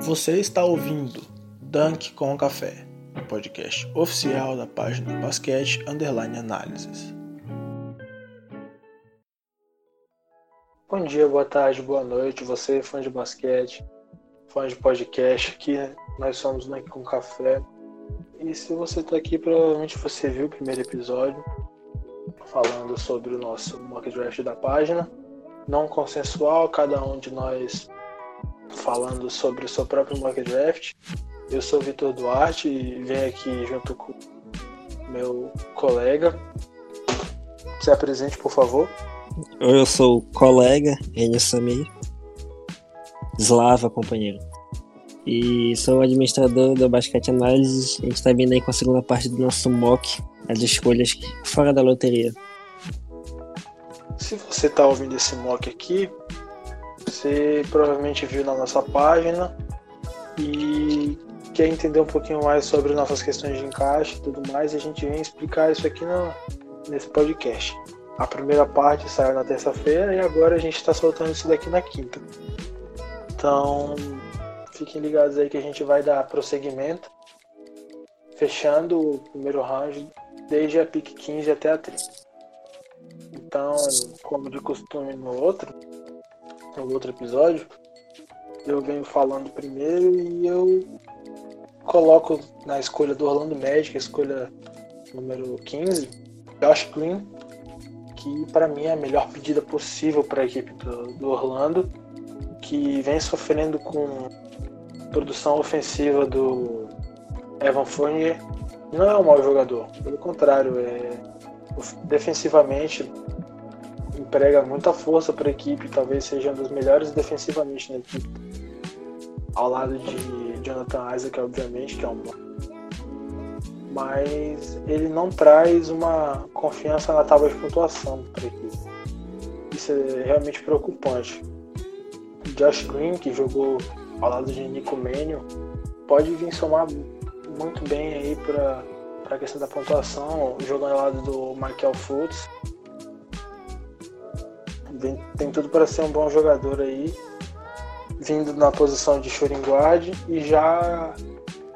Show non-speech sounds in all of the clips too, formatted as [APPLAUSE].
Você está ouvindo Dunk com Café, o podcast oficial da página Basquete Underline Análises. Bom dia, boa tarde, boa noite, você fã de basquete, fã de podcast, aqui nós somos Dunk com Café. E se você está aqui, provavelmente você viu o primeiro episódio falando sobre o nosso mock draft da página, não consensual, cada um de nós falando sobre o seu próprio mock draft. Eu sou Vitor Duarte e venho aqui junto com meu colega. Se apresente, por favor. Eu sou o colega Enio Samir. Slava, companheiro. E sou o administrador da Basquete Análise. A gente está vindo aí com a segunda parte do nosso mock, as escolhas fora da loteria. Se você está ouvindo esse mock aqui, você provavelmente viu na nossa página e quer entender um pouquinho mais sobre nossas questões de encaixe e tudo mais, a gente vem explicar isso aqui no, nesse podcast. A primeira parte saiu na terça-feira e agora a gente está soltando isso daqui na quinta. Então, fiquem ligados aí que a gente vai dar prosseguimento, fechando o primeiro round desde a pick 15 até a 30. Então, como de costume no outro, no outro episódio, eu venho falando primeiro e eu coloco na escolha do Orlando Magic, a escolha número 15, Josh Green, que para mim é a melhor pedida possível para a equipe do, do, Orlando, que vem sofrendo com produção ofensiva do Evan Fournier. Não é um mau jogador, pelo contrário, é defensivamente emprega muita força para a equipe, talvez seja um dos melhores defensivamente na equipe. Ao lado de Jonathan Isaac, obviamente, que é um mas ele não traz uma confiança na tábua de pontuação para a equipe. Isso é realmente preocupante. Josh Green, que jogou ao lado de Nico Mannion, pode vir somar muito bem aí para a questão da pontuação, jogando ao lado do Michael Fultz tem tudo para ser um bom jogador aí, vindo na posição de shooting guard e já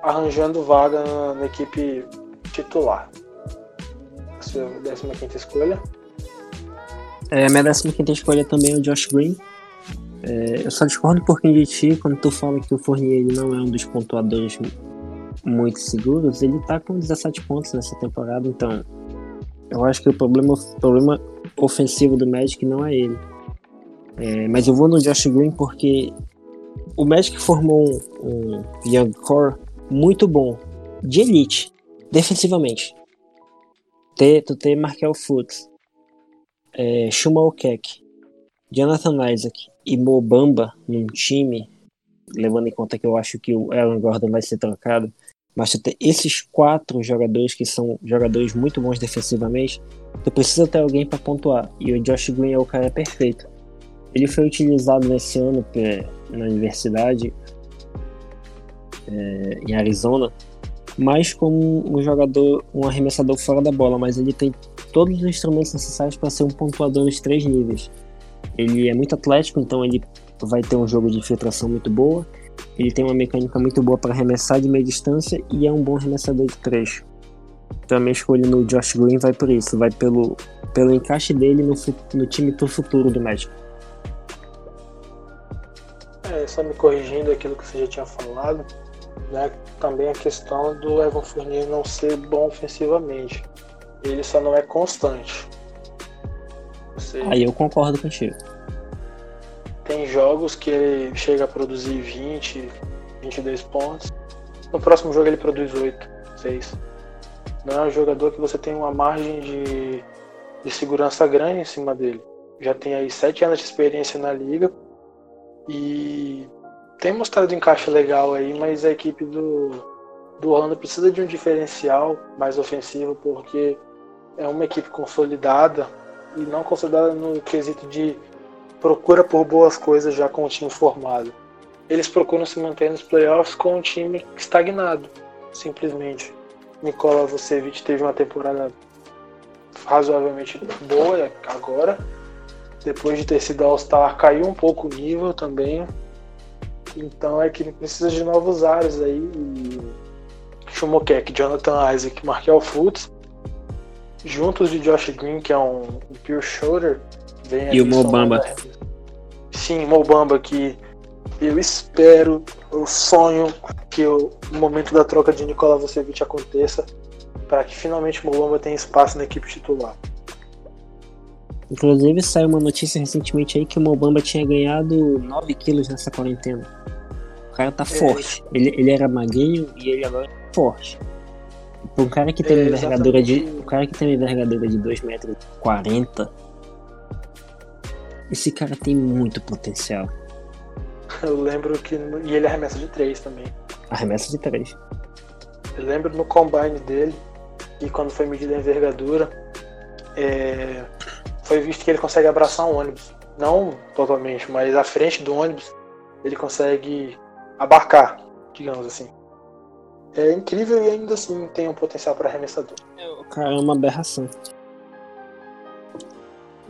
arranjando vaga na, na equipe titular. A sua 15 escolha? É, minha 15 escolha também é o Josh Green. É, eu só discordo um pouquinho de ti quando tu fala que o Fournier ele não é um dos pontuadores muito seguros. Ele tá com 17 pontos nessa temporada, então eu acho que o problema, o problema ofensivo do Magic não é ele. É, mas eu vou no Josh Green porque o Magic formou um, um Young Core muito bom, de elite, defensivamente. Ter, tu tem Markel Fultz, é, Okek, Jonathan Isaac e Mobamba num time, levando em conta que eu acho que o Aaron Gordon vai ser trocado, mas tu ter esses quatro jogadores que são jogadores muito bons defensivamente, tu precisa ter alguém para pontuar. E o Josh Green é o cara perfeito. Ele foi utilizado nesse ano na universidade é, em Arizona, mais como um jogador, um arremessador fora da bola, mas ele tem todos os instrumentos necessários para ser um pontuador nos três níveis. Ele é muito atlético, então ele vai ter um jogo de infiltração muito boa ele tem uma mecânica muito boa para arremessar de meia distância e é um bom arremessador de três. Então a minha escolha no Josh Green vai por isso, vai pelo, pelo encaixe dele no, no time pro futuro do Magic. É, só me corrigindo aquilo que você já tinha falado, né, também a questão do Evan Fournier não ser bom ofensivamente. Ele só não é constante. Você... Aí eu concordo contigo. Tem jogos que ele chega a produzir 20, 22 pontos. No próximo jogo ele produz 8, 6. Não é um jogador que você tem uma margem de, de segurança grande em cima dele. Já tem aí 7 anos de experiência na liga e tem mostrado encaixe legal aí, mas a equipe do, do Orlando precisa de um diferencial mais ofensivo porque é uma equipe consolidada e não consolidada no quesito de procura por boas coisas já com o time formado. Eles procuram se manter nos playoffs com um time estagnado, simplesmente. Nikola Vucevic teve uma temporada razoavelmente boa agora. Depois de ter sido All-Star, caiu um pouco o nível também. Então é que ele precisa de novos ares aí. E Shumokek, Jonathan Isaac, Markel Fultz, juntos de Josh Green, que é um, um pure shoulder. e o Mobamba. Sim, Mobamba, que eu espero, eu sonho que o momento da troca de Nikola Vucevic aconteça para que finalmente o Mobamba tenha espaço na equipe titular. Inclusive saiu uma notícia recentemente aí que o Mobamba tinha ganhado 9 quilos nessa quarentena. O cara tá é. forte. Ele, ele era magrinho e ele agora é forte. Um cara que tem é, uma envergadura de. Um cara que tem envergadura de 2 metros e 40. Esse cara tem muito potencial. Eu lembro que. E ele arremessa de 3 também. Arremessa de 3. Eu lembro no combine dele, e quando foi medida a envergadura, é, foi visto que ele consegue abraçar um ônibus. Não totalmente, mas à frente do ônibus ele consegue abarcar, digamos assim. É incrível e ainda assim tem um potencial para arremessador. O cara é uma aberração.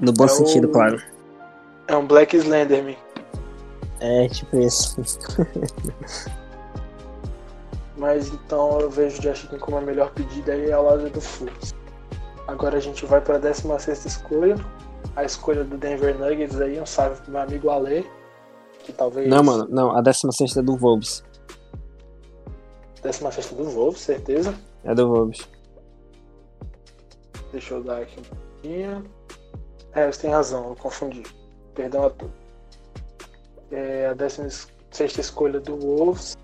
No bom é sentido, o... claro. É um Black Slenderman. É, tipo isso. [LAUGHS] Mas então eu vejo o Josh como a melhor pedida aí ao lado do Fultz. Agora a gente vai para a 16 escolha. A escolha do Denver Nuggets aí, um salve pro meu amigo Ale. Que talvez. Não, mano, não, a 16 é do Wolves. 16 do Wolves, certeza? É do Wolves. Deixa eu dar aqui um pouquinho. É, você tem razão, eu confundi. Perdão a todos é a 16 escolha do Wolves.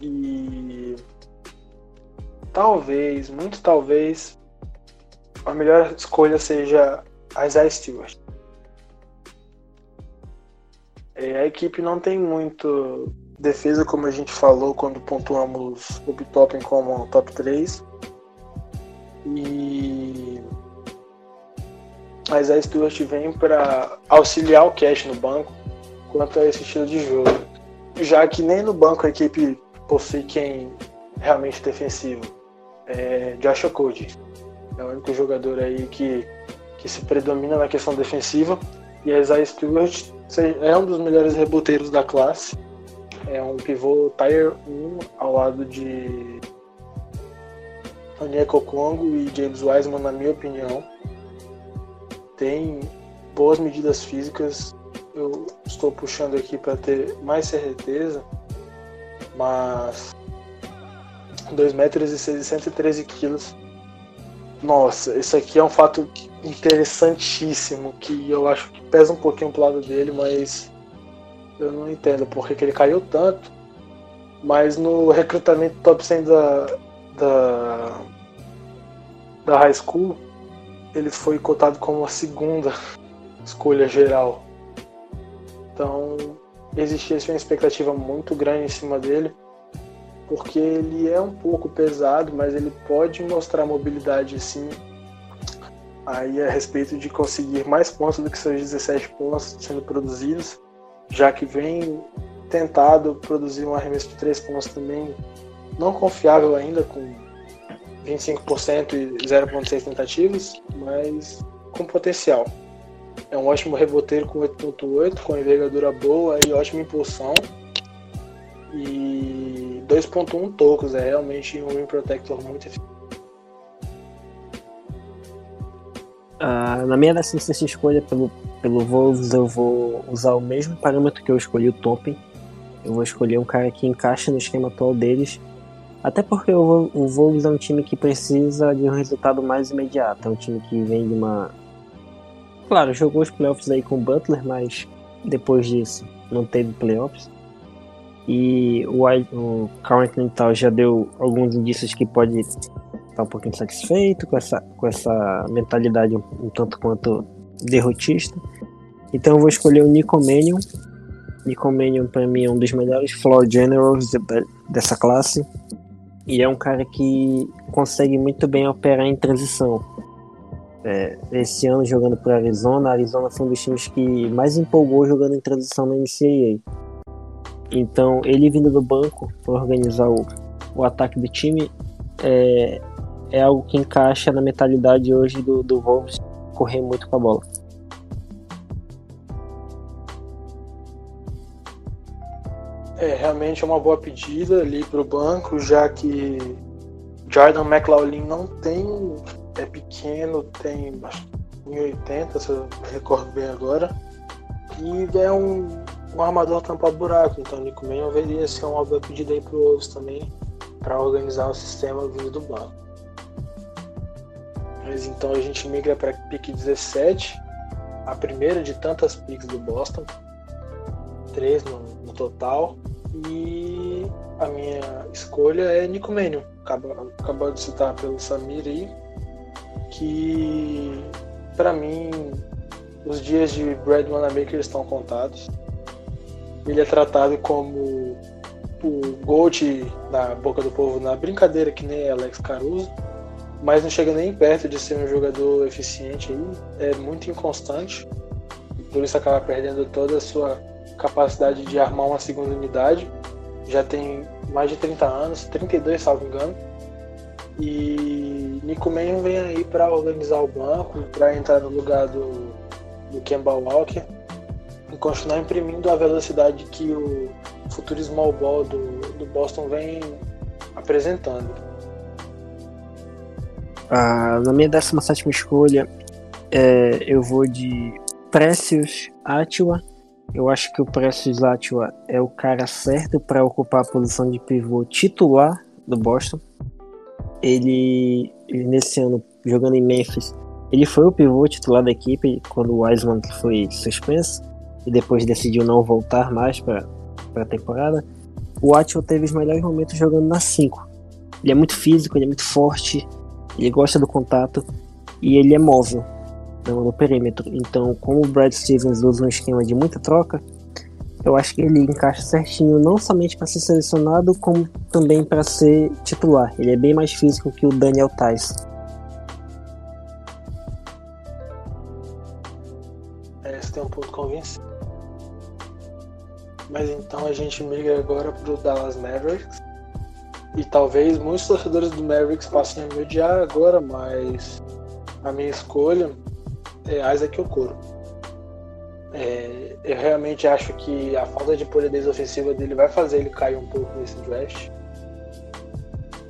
E talvez, muito talvez, a melhor escolha seja a Isaiah Stewart. É, a equipe não tem muito defesa, como a gente falou quando pontuamos o Bitoppen como top 3. E a Isaiah Stewart vem para auxiliar o Cash no banco quanto a esse estilo de jogo. Já que nem no banco a equipe possui quem realmente defensivo. É Josh Cody. É o único jogador aí que, que se predomina na questão defensiva. E a Isaiah Stewart é um dos melhores reboteiros da classe. É um pivô Tier 1 ao lado de Onyeko Congo e James Wiseman, na minha opinião. Tem boas medidas físicas, eu estou puxando aqui para ter mais certeza, mas 2 metros e 113 quilos. Nossa, isso aqui é um fato interessantíssimo que eu acho que pesa um pouquinho pro lado dele, mas eu não entendo porque que ele caiu tanto. Mas no recrutamento top 100 da, da, da high school, ele foi cotado como a segunda escolha geral. Então existia assim, uma expectativa muito grande em cima dele, porque ele é um pouco pesado, mas ele pode mostrar mobilidade sim. Aí a respeito de conseguir mais pontos do que seus 17 pontos sendo produzidos, já que vem tentado produzir um arremesso de 3 pontos também não confiável ainda, com 25% e 0,6 tentativas, mas com potencial. É um ótimo reboteiro com 8.8, com envergadura boa e ótima impulsão. E 2.1 tocos, é realmente um rim protector muito eficaz. Uh, na minha sexta escolha pelo, pelo Wolves, eu vou usar o mesmo parâmetro que eu escolhi o Toppen. Eu vou escolher um cara que encaixa no esquema atual deles. Até porque o, o Wolves é um time que precisa de um resultado mais imediato. É um time que vem de uma Claro, jogou os playoffs aí com o Butler, mas depois disso não teve playoffs. E o, o Carl Anthony já deu alguns indícios que pode estar um pouquinho satisfeito com essa, com essa mentalidade um, tanto quanto derrotista. Então eu vou escolher o Nico Mannion. Nico Mannion para mim é um dos melhores floor generals de, dessa classe. E é um cara que consegue muito bem operar em transição é, esse ano jogando por Arizona, Arizona foi um dos times que mais empolgou jogando em transição na NCAA. Então, ele vindo do banco para organizar o, o ataque do time é, é algo que encaixa na mentalidade hoje do, do Wolves correr muito com a bola. É, realmente é uma boa pedida ali para o banco, já que Jordan McLaughlin não tem. É pequeno, tem 1,80, se eu recordo bem agora. E é um, um armador tampa buraco, então Nico Mann haveria ser uma boa pedida aí para o também, para organizar o sistema vindo do banco. Mas então a gente migra para pick 17, a primeira de tantas picks do Boston, três no total. E a minha escolha é Nico acabou, acabou de citar pelo Samir aí, que para mim os dias de Brad Wanamaker estão contados. Ele é tratado como o Gold na boca do povo na brincadeira que nem Alex Caruso, mas não chega nem perto de ser um jogador eficiente aí, é muito inconstante, por isso acaba perdendo toda a sua capacidade de armar uma segunda unidade. Já tem mais de 30 anos, 32 salvo engano. E Nico Mannion vem aí para organizar o banco, para entrar no lugar do, do Kemba Walker e continuar imprimindo a velocidade que o futuro small ball do, do Boston vem apresentando. Ah, na minha 17 escolha, é, eu vou de Precious Atila eu acho que o Precious Atua é o cara certo para ocupar a posição de pivô titular do Boston. Ele, ele, nesse ano jogando em Memphis, ele foi o pivô titular da equipe quando o Wiseman foi suspenso e depois decidiu não voltar mais para a temporada. O Atua teve os melhores momentos jogando na 5. Ele é muito físico, ele é muito forte, ele gosta do contato e ele é móvel no, no perímetro. Então, como o Brad Stevens usa um esquema de muita troca, eu acho que ele encaixa certinho não somente para ser selecionado, como também para ser titular. Ele é bem mais físico que o Daniel Tais. Parece ter um ponto convincente. Mas então a gente migra agora para o Dallas Mavericks. E talvez muitos torcedores do Mavericks passem a me odiar agora, mas a minha escolha é Isaac Okoro. É, eu realmente acho que a falta de polidez ofensiva dele vai fazer ele cair um pouco nesse draft.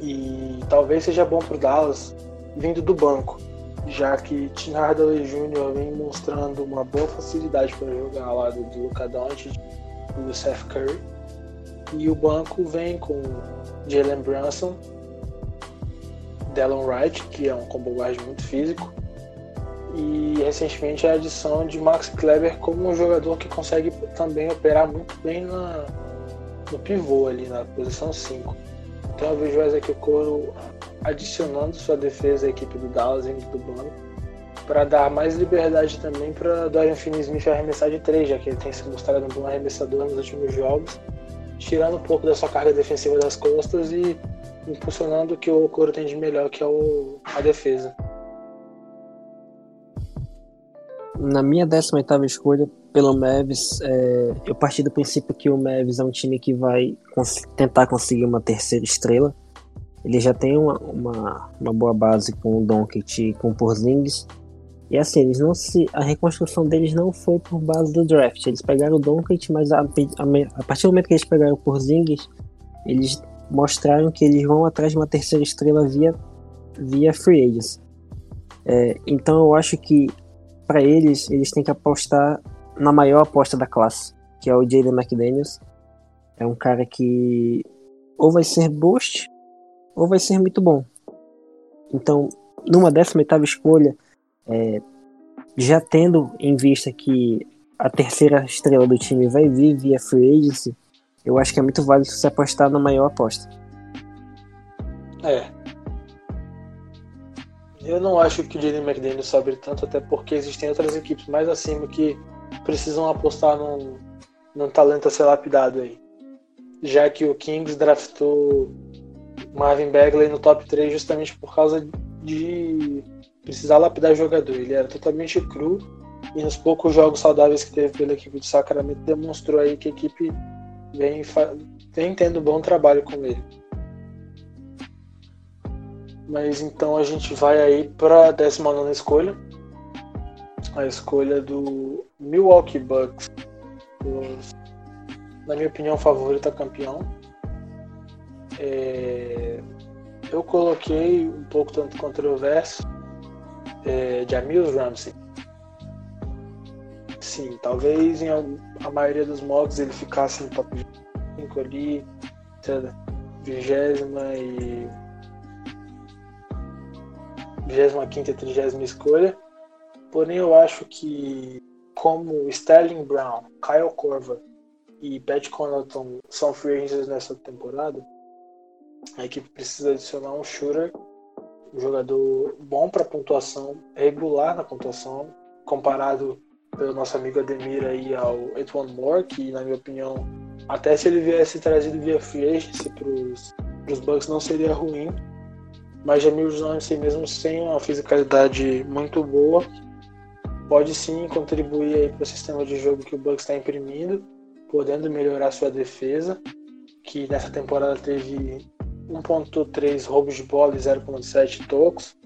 E talvez seja bom para o Dallas vindo do banco, já que Tim Hardaway Jr. vem mostrando uma boa facilidade para jogar ao lado do Luka Doncic e do Seth Curry. E o banco vem com Jalen Brunson, Delon Wright, que é um combo guard muito físico, e recentemente a adição de Max Kleber como um jogador que consegue também operar muito bem na, no pivô ali, na posição 5. Então eu vejo o Ezequiel Coro adicionando sua defesa à equipe do Dallas indo do banco para dar mais liberdade também para Dorian Finney-Smith arremessar de 3, já que ele tem se mostrado um bom arremessador nos últimos jogos, tirando um pouco da sua carga defensiva das costas e impulsionando o que o Coro tem de melhor, que é o, a defesa. Na minha 18 escolha pelo Mavis, é, eu parti do princípio que o Mavis é um time que vai cons tentar conseguir uma terceira estrela. Ele já tem uma, uma, uma boa base com o Doncic e com o Porzingis. E assim, eles não se, a reconstrução deles não foi por base do draft. Eles pegaram o Doncic, mas a, a, a partir do momento que eles pegaram o Porzingis, eles mostraram que eles vão atrás de uma terceira estrela via, via free agents. É, então eu acho que para eles, eles têm que apostar na maior aposta da classe, que é o Jaden McDaniels. É um cara que ou vai ser boost ou vai ser muito bom. Então, numa 18 escolha, é, já tendo em vista que a terceira estrela do time vai vir via free agency, eu acho que é muito válido se apostar na maior aposta. É, eu não acho que o Jaden McDaniel sobe tanto, até porque existem outras equipes mais acima que precisam apostar num, num talento a ser lapidado aí. Já que o Kings draftou Marvin Bagley no top 3 justamente por causa de precisar lapidar jogador. Ele era totalmente cru e nos poucos jogos saudáveis que teve pela equipe de Sacramento demonstrou aí que a equipe vem, vem tendo bom trabalho com ele. Mas então a gente vai aí para a 19 escolha. A escolha do Milwaukee Bucks. Os na minha opinião, favorito campeão. É, eu coloquei um pouco tanto controverso é, Jamil Ramsey. Sim, talvez em a maioria dos mocks ele ficasse no top 5 ali, vigésima e vigésima quinta e trigésima escolha. Porém, eu acho que como Sterling Brown, Kyle Korver e Pat Connaughton são free agents nessa temporada, a equipe precisa adicionar um shooter, um jogador bom para pontuação, regular na pontuação, comparado pelo nosso amigo Ademir aí ao Etwan Moore, que na minha opinião, até se ele viesse trazido via free agency para os Bucks não seria ruim. Mas Jamil Jones, mesmo sem uma fisicalidade muito boa, pode sim contribuir para o sistema de jogo que o Bucks está imprimindo, podendo melhorar sua defesa, que nessa temporada teve 1.3 roubos de bola e 0.7 tocos,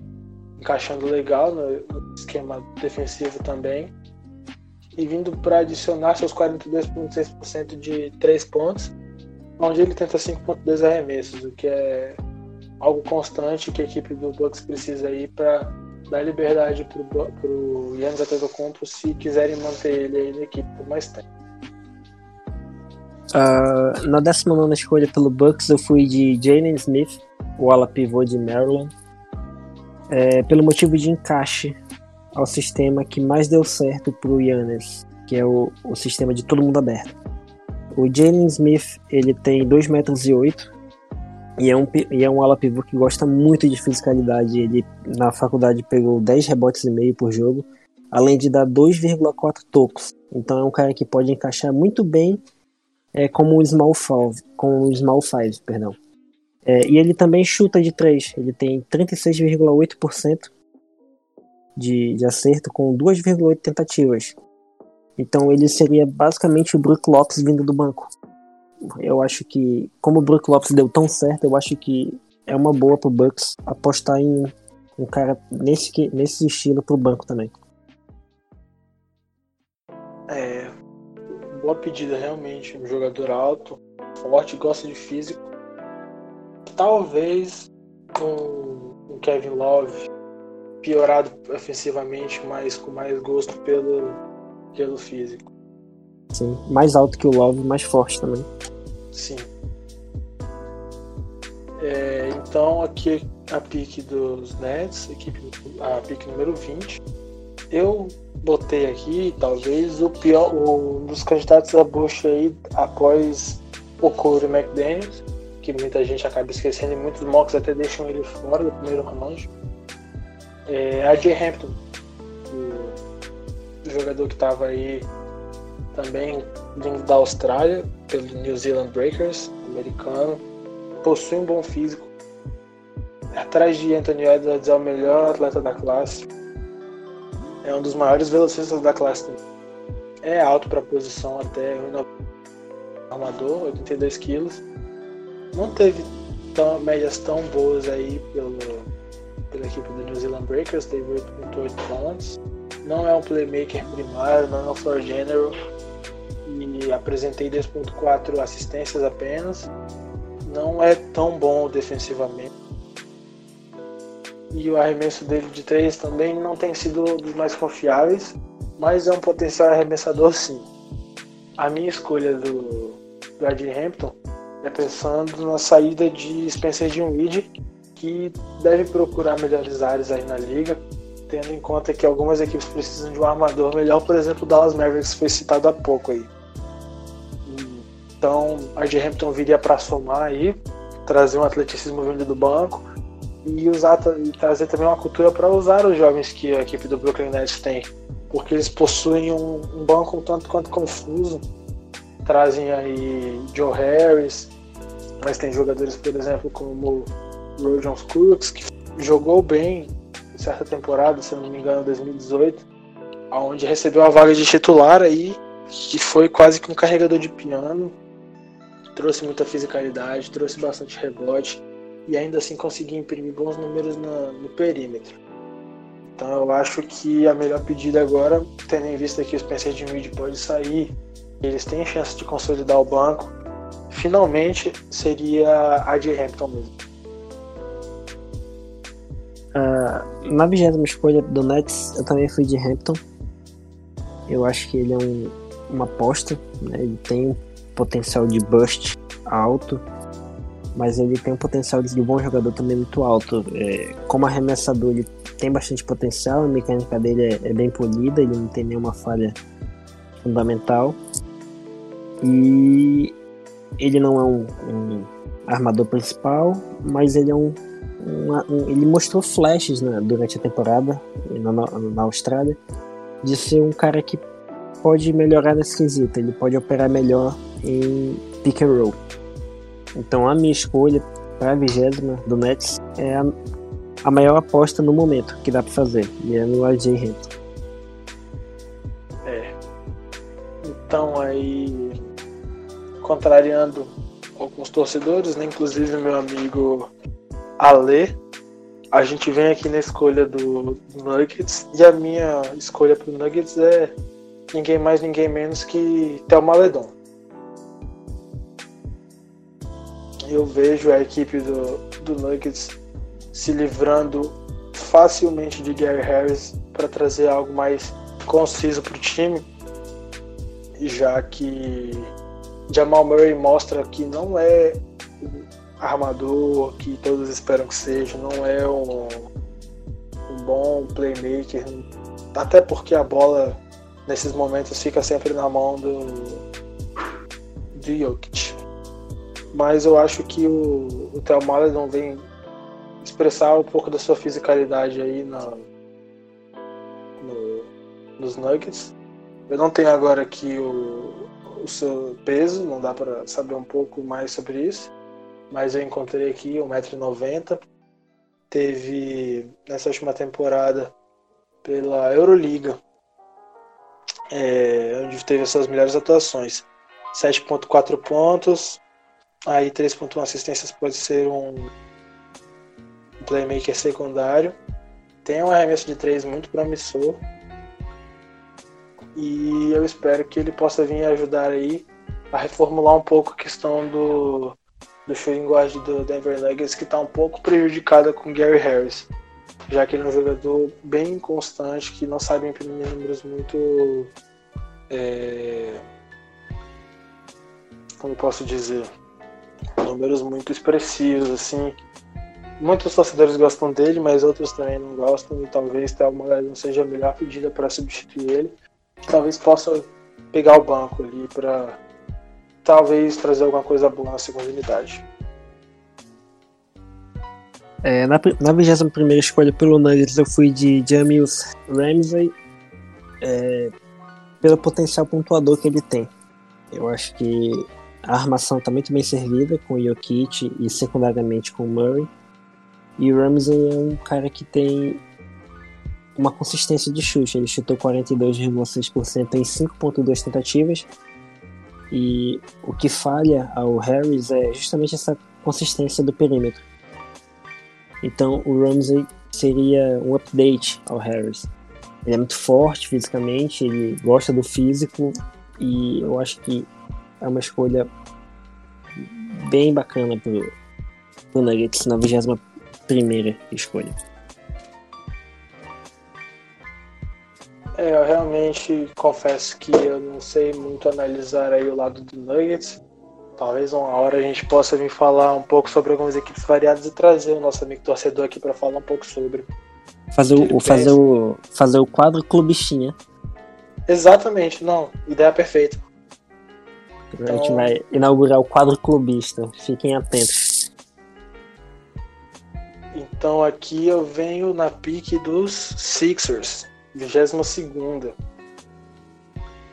encaixando legal no esquema defensivo também. E vindo para adicionar seus 42,6% de 3 pontos, onde ele tenta 5.2 arremessos, o que é algo constante que a equipe do Bucks precisa aí para dar liberdade para o Yannis Antetokounmpo se quiserem manter ele aí na equipe por mais tempo. Uh, na 19 escolha pelo Bucks, eu fui de Jalen Smith, o ala pivô de Maryland, é, pelo motivo de encaixe ao sistema que mais deu certo para o Yannis, que é o, o sistema de todo mundo aberto. O Jalen Smith ele tem 2 metros e 8 e é um, e é um ala pivô que gosta muito de fisicalidade. Ele na faculdade pegou 10 rebotes e meio por jogo, além de dar 2,4 tocos. Então é um cara que pode encaixar muito bem é, como o Small Five, com o Small Five, perdão. É, e ele também chuta de 3. Ele tem 36,8% de, de acerto com 2,8 tentativas. Então ele seria basicamente o Brook Lopes vindo do banco. Eu acho que, como o Brook Lopes deu tão certo, eu acho que é uma boa pro Bucks apostar em um cara nesse, nesse estilo pro banco também. É, boa pedida realmente. Um jogador alto, forte, gosta de físico. Talvez um, um Kevin Love piorado ofensivamente, mas com mais gosto pelo, pelo físico. Sim, mais alto que o Love, mais forte também. Sim. É, então aqui a pique dos Nets, equipe, a pique número 20. Eu botei aqui, talvez, o pior, um dos candidatos a bucha aí após o Corey McDaniels, que muita gente acaba esquecendo e muitos mocks até deixam ele fora do primeiro round. É, a J. Hampton, o jogador que estava aí também vindo da Austrália, pelo New Zealand Breakers, americano, possui um bom físico. Atrás de Anthony Edwards é o melhor atleta da classe é um dos maiores velocistas da classe. É alto para a posição até armador, 82 quilos. Não teve tão, médias tão boas aí pelo, pela equipe do New Zealand Breakers, teve 8.8 pontos. Não é um playmaker primário, não é um floor general. Apresentei 10.4 assistências apenas. Não é tão bom defensivamente e o arremesso dele de três também não tem sido dos mais confiáveis, mas é um potencial arremessador sim. A minha escolha do, do Hampton é pensando na saída de Spencer Dinwiddie, que deve procurar melhores áreas aí na liga, tendo em conta que algumas equipes precisam de um armador melhor, por exemplo, o Dallas Mavericks foi citado há pouco aí. Então, a Hampton viria para somar aí, trazer um atleticismo vindo do banco e usar e trazer também uma cultura para usar os jovens que a equipe do Brooklyn Nets tem, porque eles possuem um, um banco um tanto quanto confuso. Trazem aí Joe Harris, mas tem jogadores, por exemplo, como o Jones Crooks, que jogou bem em certa temporada, se não me engano, 2018, aonde recebeu a vaga de titular aí, que foi quase que um carregador de piano, trouxe muita fisicalidade, trouxe bastante rebote e ainda assim conseguir imprimir bons números no, no perímetro. Então eu acho que a melhor pedida agora, tendo em vista que o Spencer Dinwiddie pode sair eles têm chance de consolidar o banco, finalmente seria a de Hampton mesmo. Uh, na vigésima escolha do Nets, eu também fui de Hampton. Eu acho que ele é um, uma aposta, né? ele tem potencial de bust alto, mas ele tem um potencial de bom jogador também muito alto. É, como arremessador, ele tem bastante potencial, a mecânica dele é, é bem polida, ele não tem nenhuma falha fundamental. E ele não é um, um armador principal, mas ele é um, um, um ele mostrou flashes né, durante a temporada na, na Austrália de ser um cara que pode melhorar nesse quesito, ele pode operar melhor em pick and roll. Então a minha escolha para a vigésima do Nets é a, a, maior aposta no momento que dá para fazer, e é no AJ Hampton. É. Então aí contrariando alguns torcedores, né? inclusive meu amigo Ale, a gente vem aqui na escolha do, do Nuggets e a minha escolha para o Nuggets é ninguém mais, ninguém menos que Thelma Ledon. Eu vejo a equipe do, do Nuggets se livrando facilmente de Gary Harris para trazer algo mais conciso para o time, já que Jamal Murray mostra que não é armador que todos esperam que seja, não é um, um bom playmaker, até porque a bola nesses momentos fica sempre na mão do, do Jokic. Mas eu acho que o, o Theo Maledon vem expressar um pouco da sua fisicalidade aí na, no, nos Nuggets. Eu não tenho agora aqui o, o seu peso, não dá para saber um pouco mais sobre isso, mas eu encontrei aqui 1,90m. Teve nessa última temporada pela Euroliga, é, onde teve as suas melhores atuações. 7.4 pontos, aí 3.1 assistências pode ser um playmaker secundário. Tem um arremesso de 3 muito promissor e eu espero que ele possa vir ajudar aí a reformular um pouco a questão do, do shooting guard do Denver Nuggets, que está um pouco prejudicada com Gary Harris, já que ele é um jogador bem inconstante, que não sabe imprimir números muito. É, como posso dizer? Números muito expressivos, assim. Muitos torcedores gostam dele, mas outros também não gostam, e talvez Thelma não seja a melhor pedida para substituir ele talvez possa pegar o banco ali para talvez trazer alguma coisa boa na segunda unidade. É, na, na 21 escolha pelo Nuggets eu fui de Jamils Ramsey é, pelo potencial pontuador que ele tem. Eu acho que a armação está muito bem servida com o Jokic e secundariamente com o Murray. E o Ramsey é um cara que tem uma consistência de chute. Ele chutou 42,6% em 5,2 tentativas. E o que falha ao Harris é justamente essa consistência do perímetro. Então o Ramsey seria um update ao Harris. Ele é muito forte fisicamente, ele gosta do físico e eu acho que é uma escolha bem bacana pro, pro Nuggets na 21 primeira escolha. É, eu realmente confesso que eu não sei muito analisar aí o lado do Nuggets. Talvez uma hora a gente possa vir falar um pouco sobre algumas equipes variadas e trazer o nosso amigo torcedor aqui para falar um pouco sobre. Fazer o, fazer o, fazer o quadro clubistinha. Exatamente, não. Ideia perfeita. Então... A gente vai inaugurar o quadro clubista. Fiquem atentos. Então aqui eu venho na pique dos Sixers. 22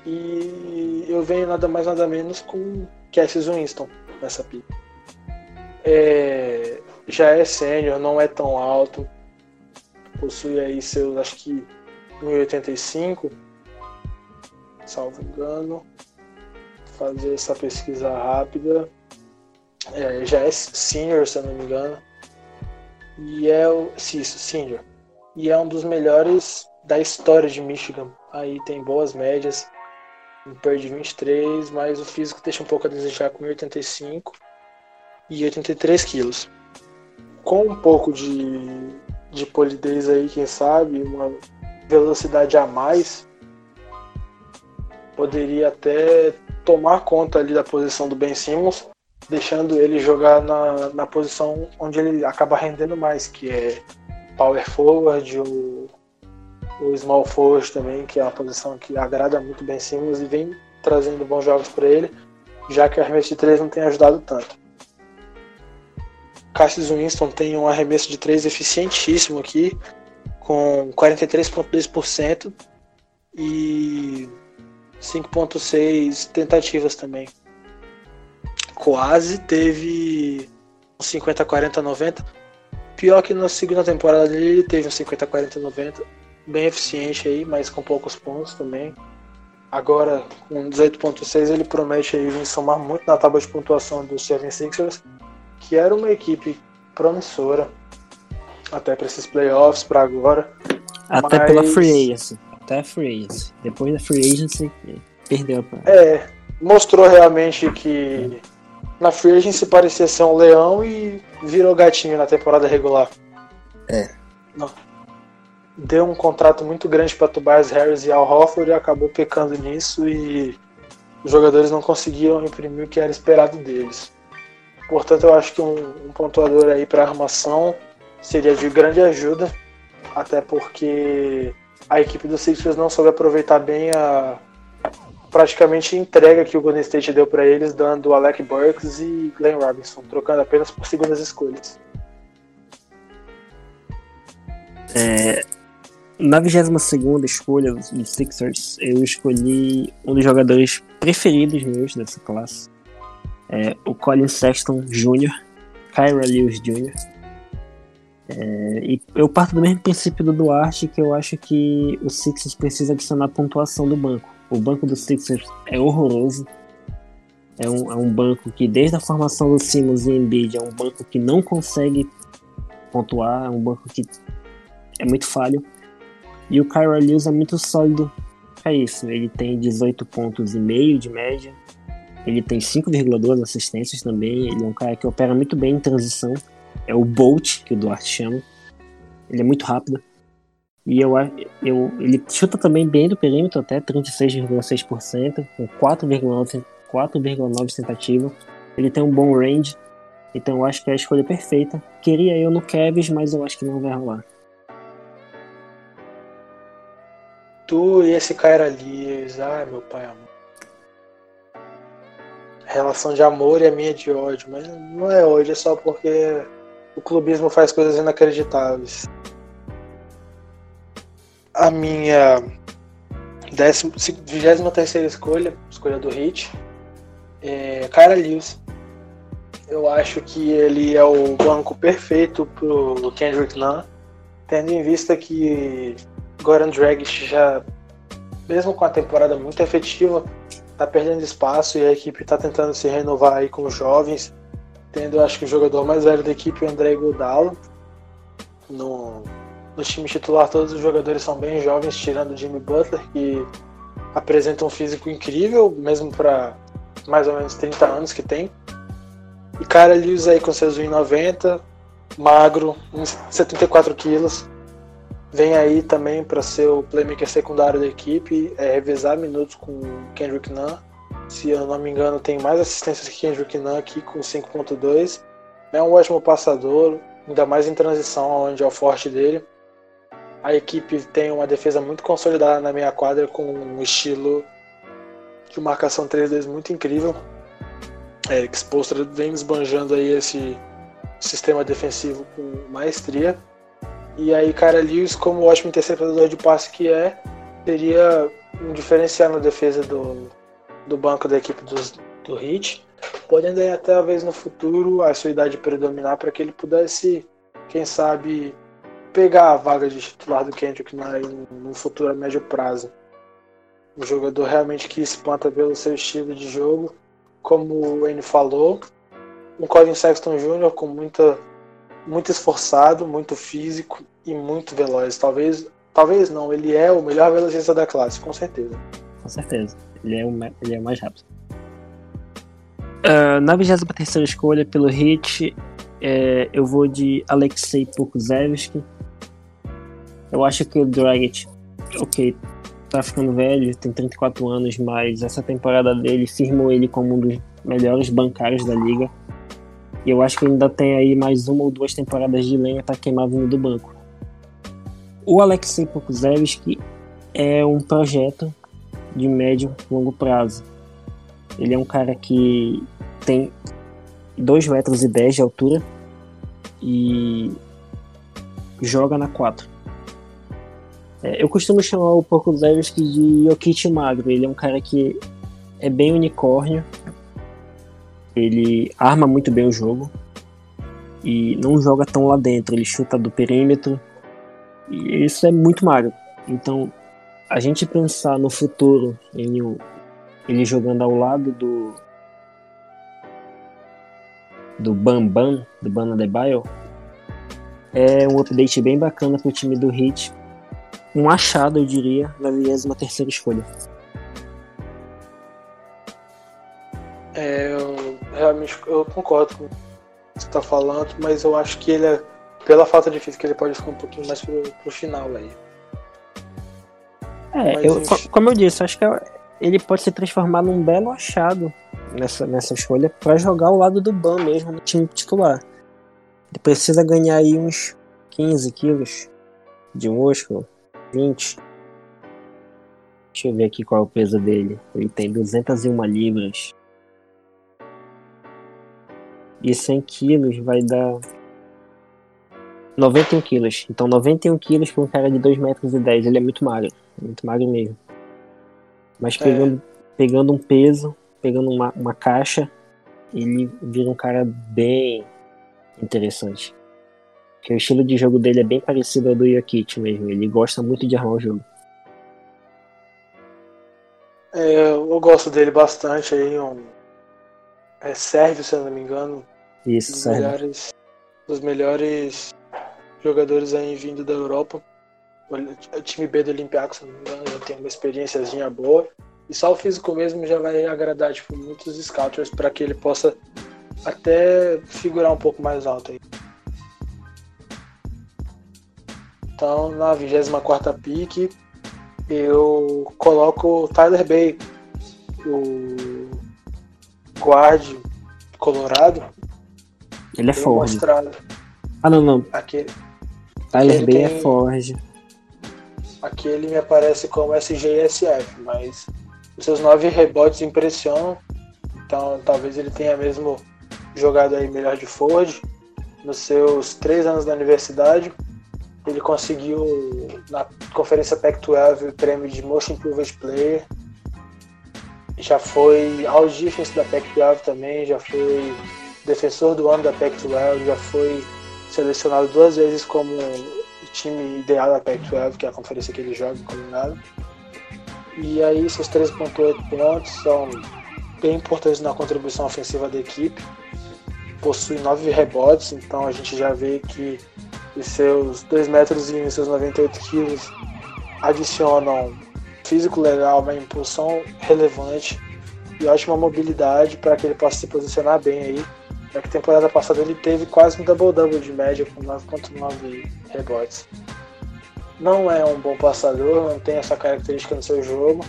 E eu venho nada mais nada menos com Cassius Winston nessa pica. É, já é sênior, não é tão alto. Possui aí seus, acho que 1,85. Salvo engano. Fazer essa pesquisa rápida. É, já é senior, se eu não me engano. E é o. Sim, senior. E é um dos melhores da história de Michigan. Aí tem boas médias. um per de 23, mas o físico deixa um pouco a desejar com 85 e 83 quilos. Com um pouco de, de polidez aí, quem sabe, uma velocidade a mais, poderia até tomar conta ali da posição do Ben Simmons, deixando ele jogar na, na posição onde ele acaba rendendo mais, que é power forward ou, small forward também, que é uma posição que agrada muito Ben Simmons e vem trazendo bons jogos para ele, já que o arremesso de 3 não tem ajudado tanto. Cassius Winston tem um arremesso de 3 eficientíssimo aqui, com 43,2% e 5.6 tentativas também. Quase teve um 50, 40, 90. Pior que na segunda temporada dele ele teve um 50, 40, 90. Bem eficiente aí, mas com poucos pontos também. Agora, com 18.6, ele promete aí vir somar muito na tábua de pontuação dos 76ers, que era uma equipe promissora até para esses playoffs, para agora. Até mas... pela free agency até a free agency. Depois da free agency, perdeu a É, mostrou realmente que na free agency parecia ser um leão e virou gatinho na temporada regular. É. Não. Deu um contrato muito grande para Tobias Harris e Al Hofford e acabou pecando nisso e os jogadores não conseguiram imprimir o que era esperado deles. Portanto, eu acho que um, um pontuador aí para armação seria de grande ajuda, até porque a equipe do Sixers não soube aproveitar bem a praticamente entrega que o Golden State deu para eles, dando Alec Burks e Glenn Robinson, trocando apenas por segundas escolhas. É, na 22 escolha dos Sixers, eu escolhi um dos jogadores preferidos meus dessa classe, é, o Colin Sexton Jr., Kyra Lewis Jr., é, e eu parto do mesmo princípio do Duarte, que eu acho que o Sixers precisa adicionar pontuação do banco. O banco do Sixers é horroroso. É um, é um banco que, desde a formação do Simmons e Embiid, é um banco que não consegue pontuar, é um banco que é muito falho. E o Kyra Lewis é muito sólido para isso. Ele tem 18 pontos e meio de média. Ele tem 5,2 assistências também. Ele é um cara que opera muito bem em transição é o Bolt, que o Duarte chama. Ele é muito rápido. E eu, eu, ele chuta também bem do perímetro, até 36,6%, com 4,9 tentativas. Ele tem um bom range, então eu acho que é a escolha perfeita. Queria eu no Kevs, mas eu acho que não vai rolar. Tu e esse cara ali, ai meu pai amor. Relação de amor a minha de ódio, mas não é ódio, é só porque o clubismo faz coisas inacreditáveis. A minha 23 escolha, escolha do Hit, é Cara Lewis. Eu acho que ele é o banco perfeito pro Kendrick Nunn, tendo em vista que Goran Dragic já, mesmo com a temporada muito efetiva, tá perdendo espaço e a equipe tá tentando se renovar aí com os jovens tendo acho que o jogador mais velho da equipe, o André Godalo. No, no time titular, todos os jogadores são bem jovens, tirando o Jimmy Butler, que apresenta um físico incrível, mesmo para mais ou menos 30 anos que tem. E cara Lewis aí com seus 1,90, magro, 74 quilos. Vem aí também para ser o playmaker secundário da equipe, é, revezar minutos com o Kendrick Nunn se eu não me engano, tem mais assistências que Kendrick Nunn aqui com 5.2. É um ótimo passador, ainda mais em transição, onde é o forte dele. A equipe tem uma defesa muito consolidada na meia quadra, com um estilo de marcação 3-2 muito incrível. É, Spolstra vem esbanjando aí esse sistema defensivo com maestria. E aí, cara, Lewis, como ótimo interceptador de passe que é, teria um diferencial na defesa do, do banco da equipe dos, do Heat, podendo aí até talvez no futuro a sua idade predominar para que ele pudesse, quem sabe, pegar a vaga de titular do Kendrick no, no futuro a médio prazo. Um jogador realmente que espanta pelo seu estilo de jogo, como o N falou, um Colin Sexton Jr. com muita muito esforçado, muito físico e muito veloz. Talvez, talvez não, ele é o melhor velocista da classe, com certeza. Com certeza. Ele é o, ele é o mais rápido. Uh, na 23 escolha, pelo hit, é, eu vou de Alexei Pokusevski. Eu acho que o Dragic, ok, tá ficando velho, tem 34 anos, mas essa temporada dele firmou ele como um dos melhores bancários da liga. E eu acho que ainda tem aí mais uma ou duas temporadas de lenha para queimar vindo do banco. O Alexei Pokusevski é um projeto de médio e longo prazo. Ele é um cara que tem 2 metros e 10 de altura e joga na 4. É, eu costumo chamar o Pokusevski de Jokic magro. Ele é um cara que é bem unicórnio. Ele arma muito bem o jogo e não joga tão lá dentro. Ele chuta do perímetro e isso é muito magro. Então, a gente pensar no futuro em ele jogando ao lado do do Bambam, do Bana Adebayo, é um update bem bacana pro time do Heat. Um achado, eu diria, na 23 terceira escolha. É, eu realmente eu concordo com o que você está falando, mas eu acho que ele é pela falta de física, ele pode ficar um pouquinho mais pro, pro final aí. É, eu, como eu disse, acho que é, ele pode se transformar num belo achado nessa, nessa escolha para jogar ao lado do Ban mesmo no time titular. Ele precisa ganhar aí uns 15 quilos de músculo, 20. Deixa eu ver aqui qual é o peso dele. Ele tem 201 libras. E 100 quilos vai dar 91 quilos. Então 91 quilos para um cara de 2 metros e 10. Ele é muito magro. Muito magro mesmo. Mas pegando, é. pegando um peso, pegando uma, uma caixa, ele vira um cara bem interessante. Porque o estilo de jogo dele é bem parecido ao do Jokic mesmo. Ele gosta muito de armar o jogo. É, eu gosto dele bastante aí. Um... É Sérvio, se eu não me engano. Isso, dos melhores, dos melhores jogadores aí vindo da Europa. O time B do Olympiacos, se não me engano, já tem uma experiênciazinha boa. E só o físico mesmo já vai agradar tipo, muitos scouters para que ele possa até figurar um pouco mais alto aí. Então, na 24 pick, eu coloco o Tyler Bay, o guard colorado. Ele é forte. Ah, não, não. Aquele, Tyler Bay é Forge. Aqui ele me aparece como SGSF, mas seus nove rebotes impressionam. Então talvez ele tenha mesmo jogado aí melhor de Ford. Nos seus três anos da universidade, ele conseguiu na conferência Pac-12 o prêmio de Most Improved Player. Já foi All Defense da Pac-12 também, já foi defensor do ano da Pac-12, já foi selecionado duas vezes como time ideal da Pac-12, que é a conferência que ele joga, combinado. E aí, esses 13,8 pontos são bem importantes na contribuição ofensiva da equipe. Possui 9 rebotes, então a gente já vê que os seus 2 metros e seus 98 quilos adicionam físico legal, uma impulsão relevante e ótima mobilidade para que ele possa se posicionar bem aí na temporada passada ele teve quase um double-double de média com 9.9 rebotes. Não é um bom passador, não tem essa característica no seu jogo,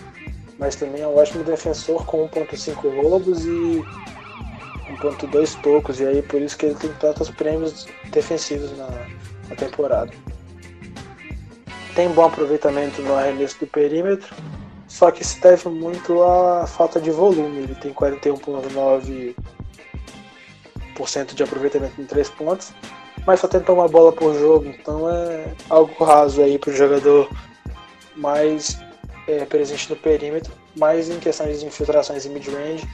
mas também é um ótimo defensor com 1.5 roubos e 1.2 tocos, e aí por isso que ele tem tantos prêmios defensivos na, na temporada. Tem bom aproveitamento no arremesso do perímetro, só que se deve muito à falta de volume. Ele tem 41.9 de aproveitamento em três pontos, mas só tentou uma bola por jogo, então é algo raso aí para o jogador mais é, presente no perímetro, mas em questões de infiltrações e mid-range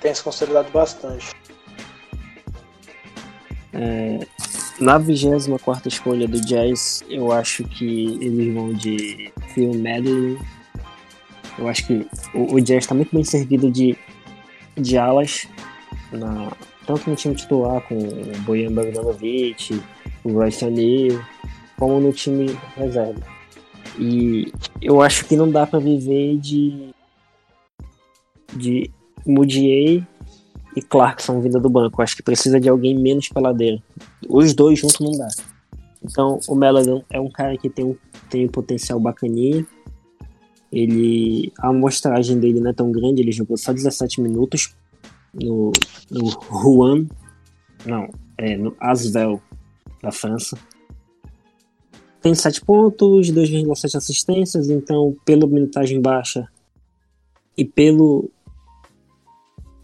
tem se consolidado bastante. É, na 24 escolha do Jazz, eu acho que eles vão de Phil Medley. Eu acho que o, o Jazz está muito bem servido de, de alas na, tanto no time titular com o Bojan Bogdanovic, o Royce O'Neal, como no time reserva. E eu acho que não dá para viver de de Mudiay e Clarkson vindo do banco. Acho que precisa de alguém menos peladeiro. Os dois juntos não dá. Então, o Melodon é um cara que tem um, tem um potencial bacaninha. Ele, a amostragem dele não é tão grande, ele jogou só 17 minutos no, no Rouen, não, é no Asvel da França. Tem 7 pontos, 2,7 assistências, então pela minutagem baixa e pelo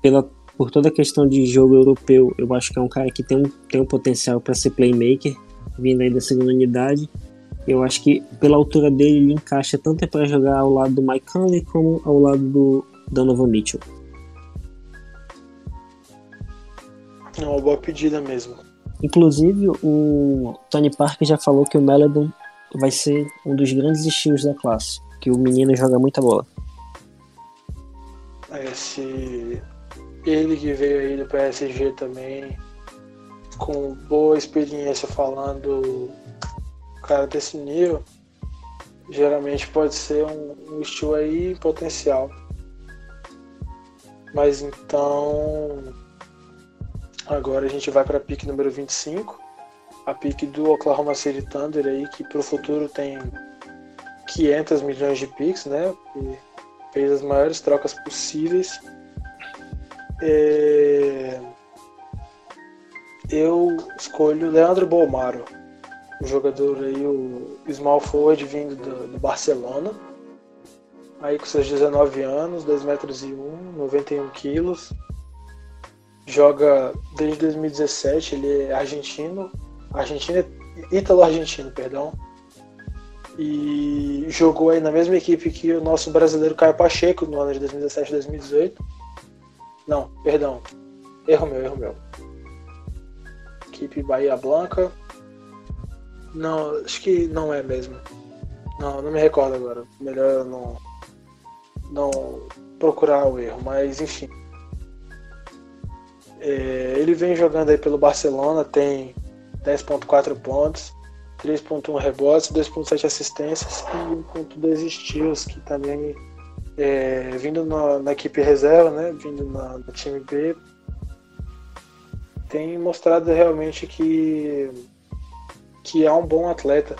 pela por toda a questão de jogo europeu, eu acho que é um cara que tem um, tem um potencial para ser playmaker, vindo aí da segunda unidade. Eu acho que pela altura dele ele encaixa tanto para jogar ao lado do Mike Conley como ao lado do Donovan Mitchell. É uma boa pedida mesmo. Inclusive, o Tony Parker já falou que o Meledon vai ser um dos grandes estilos da classe, que o menino joga muita bola. Esse ele que veio aí do PSG também, com boa experiência falando cara desse nível, geralmente pode ser um, um estilo aí potencial. Mas então agora a gente vai para a pique número 25, a pique do Oklahoma City Thunder aí que para o futuro tem 500 milhões de picks, né? E fez as maiores trocas possíveis. É... Eu escolho Leandro Bolmaro o jogador aí, o small forward vindo do, do, Barcelona. Aí com seus 19 anos, 2 metros e 1, 91 quilos. Joga desde 2017, ele é argentino, argentino, ítalo-argentino, perdão. E jogou aí na mesma equipe que o nosso brasileiro Caio Pacheco no ano de 2017 2018. Não, perdão. Erro meu, erro meu. Equipe Bahia Blanca. Não, acho que não é mesmo. Não, não me recordo agora. Melhor não, não procurar o erro, mas enfim. É, ele vem jogando aí pelo Barcelona, tem 10.4 pontos, 3.1 rebotes, 2.7 assistências e 1.2 steals, que também é, vindo na, na, equipe reserva, né, vindo na, no time B, tem mostrado realmente que que é um bom atleta,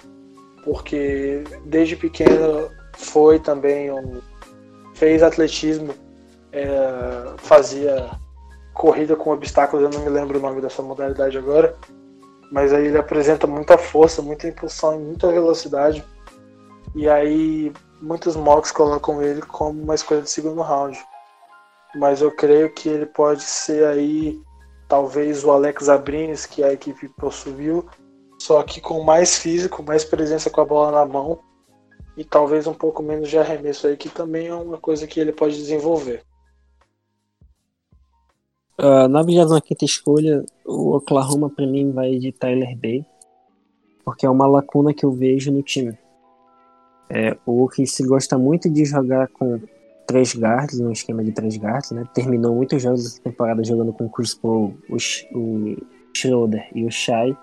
porque desde pequeno foi também um fez atletismo, é, fazia corrida com obstáculos, eu não me lembro o nome dessa modalidade agora, mas aí ele apresenta muita força, muita impulsão e muita velocidade. E aí muitos mocks colocam ele como uma escolha de segundo round. Mas eu creio que ele pode ser aí talvez o Alex Abrines que a equipe possuiu, só que com mais físico, mais presença com a bola na mão e talvez um pouco menos de arremesso aí, que também é uma coisa que ele pode desenvolver. Uh, na 25 escolha, o Oklahoma para mim vai de Tyler Bay, porque é uma lacuna que eu vejo no time. É, o que se gosta muito de jogar com três guards, um esquema de três guards, né? Terminou muitos jogos dessa temporada jogando com o Chris Paul, o, o Schroeder e o Shai.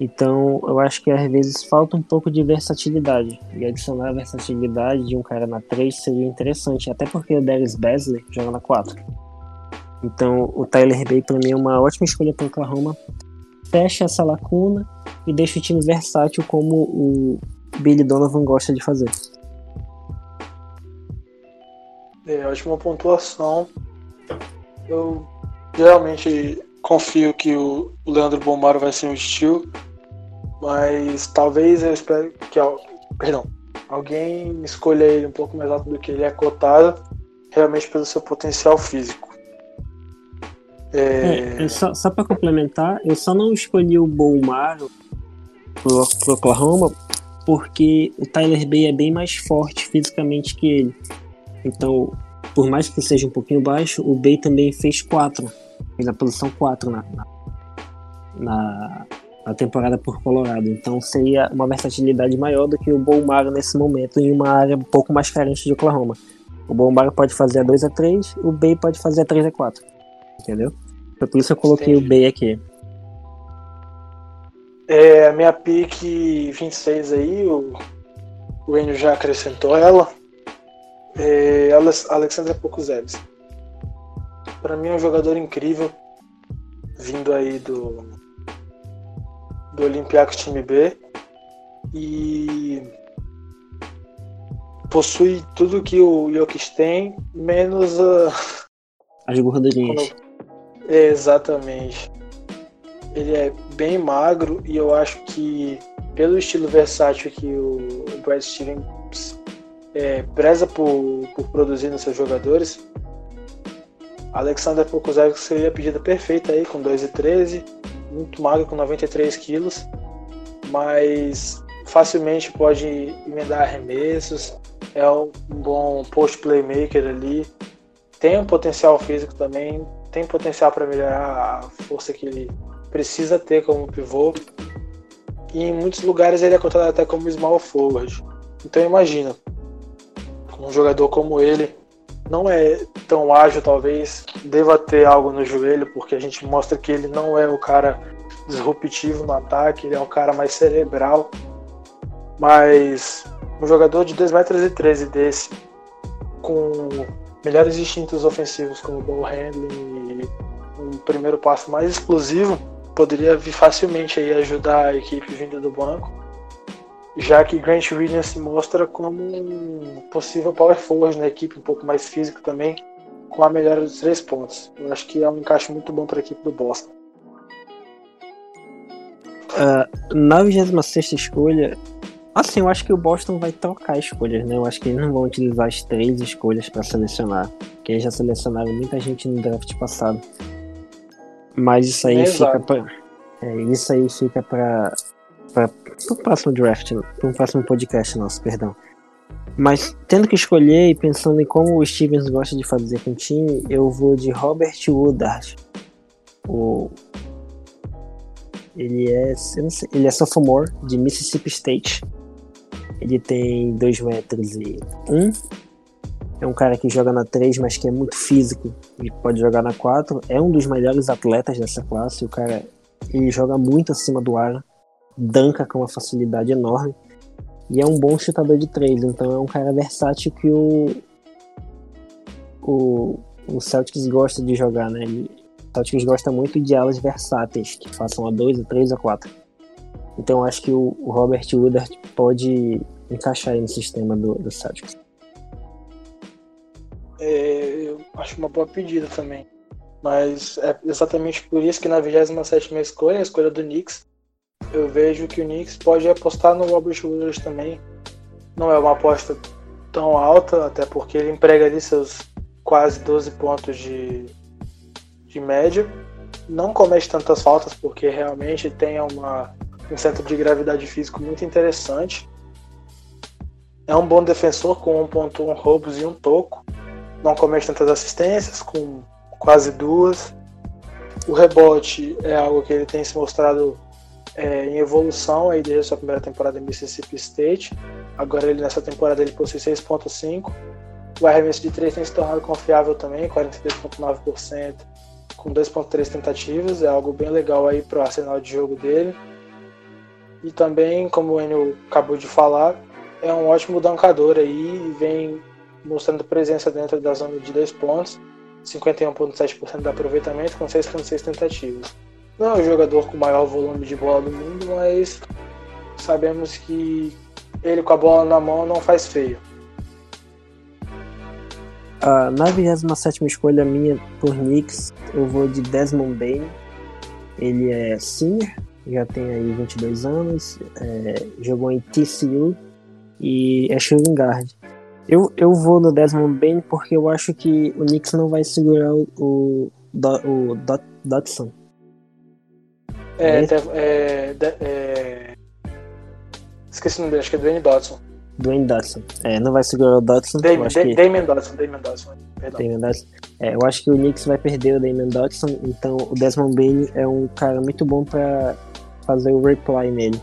Então, eu acho que às vezes falta um pouco de versatilidade. E adicionar a versatilidade de um cara na 3 seria interessante, até porque o Darius Besley joga na 4. Então, o Tyler Bay para mim é uma ótima escolha para o Oklahoma. Fecha essa lacuna e deixa o time versátil como o Billy Donovan gosta de fazer. É, ótima pontuação. Eu realmente confio que o Leandro Bomaro vai ser um estilo, mas talvez eu espero que perdão, alguém escolha ele um pouco mais alto do que ele é cotado, realmente pelo seu potencial físico. É... É, só, só para complementar, eu só não escolhi o Bomaro pro, pro Oklahoma porque o Tyler Bay é bem mais forte fisicamente que ele. Então, por mais que seja um pouquinho baixo, o Bay também fez 4 fez a posição 4 na, na, na, temporada por Colorado. Então seria uma versatilidade maior do que o Bolmaro nesse momento em uma área um pouco mais carente de Oklahoma. O Bolmaro pode fazer a 2 a 3 o Bay pode fazer a 3 a 4 Entendeu? Foi por isso que eu coloquei Entendi. o Bay aqui. É, a minha pick 26 aí, o, o Enio já acrescentou ela. É, Alexandre Pokuzelis. Para mim é um jogador incrível, vindo aí do do Olympiacos time B e possui tudo que o Jokic tem, menos a... as gordurinhas. É, exatamente. Ele é bem magro e eu acho que pelo estilo versátil que o Brad Stevens é, preza por, por produzir nos seus jogadores, Alexander Pokusevski seria a pedida perfeita aí com 2 e 13, muito magro com 93 quilos, mas facilmente pode emendar arremessos, é um bom post playmaker ali, tem um potencial físico também, tem potencial para melhorar a força que ele precisa ter como pivô. E em muitos lugares ele é contado até como small forward. Então imagina, um jogador como ele não é tão ágil, talvez deva ter algo no joelho, porque a gente mostra que ele não é o cara disruptivo no ataque, ele é um cara mais cerebral. Mas um jogador de 2 metros 13 desse, com melhores instintos ofensivos como ball handling e um primeiro passo mais explosivo, poderia vir facilmente aí ajudar a equipe vinda do banco, já que Grant Williams se mostra como um possível power forward na equipe, um pouco mais físico também, com a melhora dos três pontos. Eu acho que é um encaixe muito bom para a equipe do Boston. Uh, na 26 escolha, assim, eu acho que o Boston vai trocar escolhas, né? Eu acho que eles não vão utilizar as três escolhas para selecionar, porque eles já selecionaram muita gente no draft passado. Mas isso aí fica pra, é, isso aí fica para para o próximo draft, para o próximo podcast nosso, perdão. Mas tendo que escolher e pensando em como o Stevens gosta de fazer com o time, eu vou de Robert Woodard. O ele é, sei, ele é sophomore de Mississippi State. Ele tem 2 metros e 1. Um. É um cara que joga na 3, mas que é muito físico e pode jogar na 4. É um dos melhores atletas dessa classe. O cara ele joga muito acima do ar, danca com uma facilidade enorme e é um bom chutador de 3. Então é um cara versátil que o, o, o Celtics gosta de jogar, né? Ele, o Celtics gosta muito de alas versáteis, que façam a 2, a 3, a 4. Então acho que o, o Robert Woodard pode encaixar aí no sistema do, do Celtics. É, eu acho uma boa pedida também. Mas é exatamente por isso que na 27 escolha, a escolha do Knicks, eu vejo que o Knicks pode apostar no Robert Williams também. Não é uma aposta tão alta, até porque ele emprega ali seus quase 12 pontos de, de média. Não comete tantas faltas, porque realmente tem uma, um centro de gravidade físico muito interessante. É um bom defensor com 1.1 roubos e um toco. Não comete tantas assistências, com quase duas. O rebote é algo que ele tem se mostrado é, em evolução aí desde a sua primeira temporada em Mississippi State. Agora ele nessa temporada ele possui 6.5. O arremesso de 3 tem se tornado confiável também, 43.9%, com 2.3 tentativas, é algo bem legal aí para o arsenal de jogo dele. E também, como o Enio acabou de falar, é um ótimo dancador aí e vem mostrando presença dentro da zona de 2 pontos 51,7% de aproveitamento com 6,6 tentativas. Não é o jogador com maior volume de bola do mundo, mas sabemos que ele com a bola na mão não faz feio. Uh, na 27 escolha minha por Knicks, eu vou de Desmond Bain. Ele é senior, já tem aí 22 anos, é, jogou em TCU e é shooting guard. Eu, eu vou no Desmond Bain porque eu acho que o Knicks não vai segurar o, o, o Dotson. É, é, é, é, Esqueci o nome dele, acho que é Dwayne Dodson. Dwayne Dodson. É, não vai segurar o Dodson. Damon, que... Damon Dodson, Damon Dodson. Damon Dodson. É, eu acho que o Knicks vai perder o Damon Dodson, então o Desmond Bain é um cara muito bom para fazer o reply nele.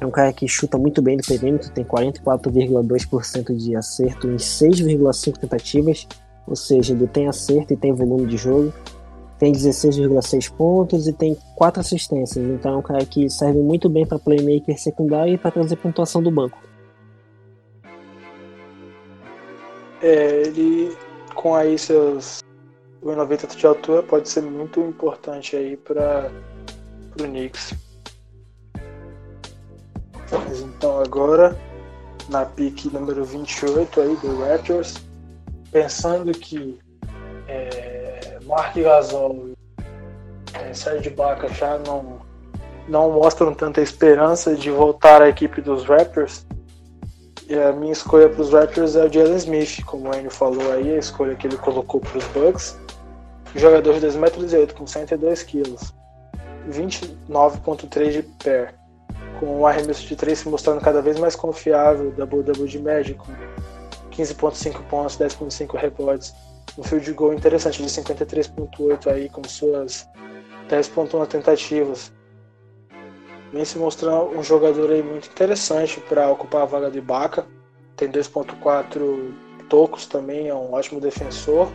É um cara que chuta muito bem no perímetro, tem 44,2% de acerto em 6,5 tentativas, ou seja, ele tem acerto e tem volume de jogo. Tem 16,6 pontos e tem 4 assistências, então é um cara que serve muito bem para playmaker secundário e para trazer pontuação do banco. É, ele com aí seus 1,90 de altura pode ser muito importante aí para o Knicks. Mas então agora na pick número 28 aí do Raptors, pensando que é, Mark Gasol e é, Serge Ibaka já não, não mostram tanta esperança de voltar à equipe dos Raptors, e a minha escolha para os Raptors é o Jalen Smith, como o Enio falou aí, a escolha que ele colocou para os Bucks. Jogador de 2 metros e 8, com 102 quilos, 29.3 de pé, com o arremesso de 3 se mostrando cada vez mais confiável, double-double de média, com 15.5 pontos, 10.5 rebotes, um field goal interessante de 53.8 aí, com suas 10.1 tentativas. Vem se mostrando um jogador aí muito interessante para ocupar a vaga de Baca. Tem 2.4 tocos também, é um ótimo defensor.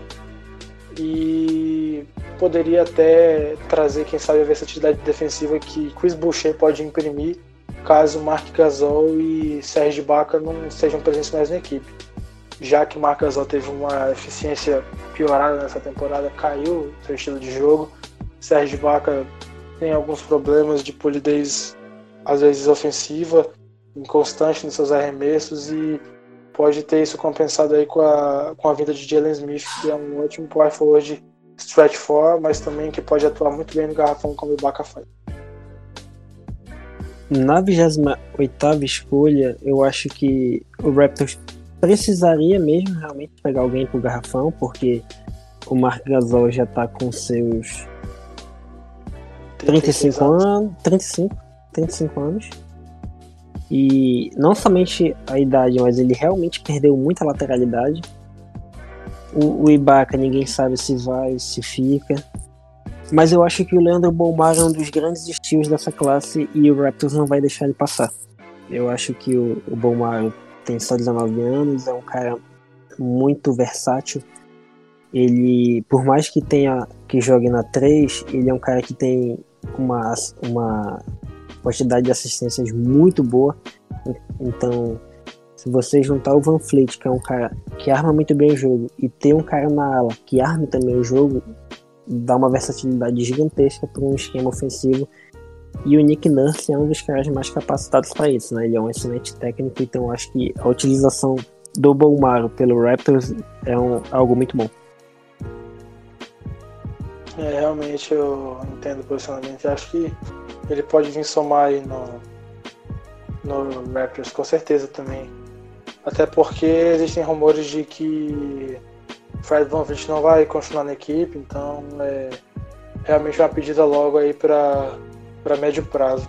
E poderia até trazer, quem sabe, a versatilidade defensiva que Chris Boucher pode imprimir caso Mark Gasol e Sérgio Baca não sejam presentes mais na equipe. Já que Mark Gasol teve uma eficiência piorada nessa temporada, caiu seu estilo de jogo. Sérgio Baca tem alguns problemas de polidez, às vezes ofensiva, inconstante nos seus arremessos e pode ter isso compensado aí com a, com a vinda de Jalen Smith, que é um ótimo power forward stretch four, mas também que pode atuar muito bem no garrafão como o Baca faz. Na 28 escolha, eu acho que o Raptors precisaria mesmo realmente pegar alguém pro garrafão, porque o Mark Gasol já tá com seus 35 anos, 35, 35 anos. E não somente a idade, mas ele realmente perdeu muita lateralidade. O, o Ibaka ninguém sabe se vai, se fica. Mas eu acho que o Leandro Bomar é um dos grandes estilos dessa classe e o Raptors não vai deixar ele passar. Eu acho que o, o Bomar tem só 19 anos, é um cara muito versátil. Ele, por mais que tenha que jogue na 3, ele é um cara que tem uma, uma quantidade de assistências muito boa. Então, se você juntar o Van Fleet, que é um cara que arma muito bem o jogo, e ter um cara na ala que arme também o jogo, dá uma versatilidade gigantesca para um esquema ofensivo. E o Nick Nurse é um dos caras mais capacitados para isso, né? Ele é um excelente técnico, então acho que a utilização do Bolmaro pelo Raptors é um, algo muito bom. É, realmente eu entendo posicionamento. Acho que ele pode vir somar aí no, no Raptors, com certeza também. Até porque existem rumores de que Fred Van Vliet não vai continuar na equipe, então é realmente uma pedida logo aí para médio prazo.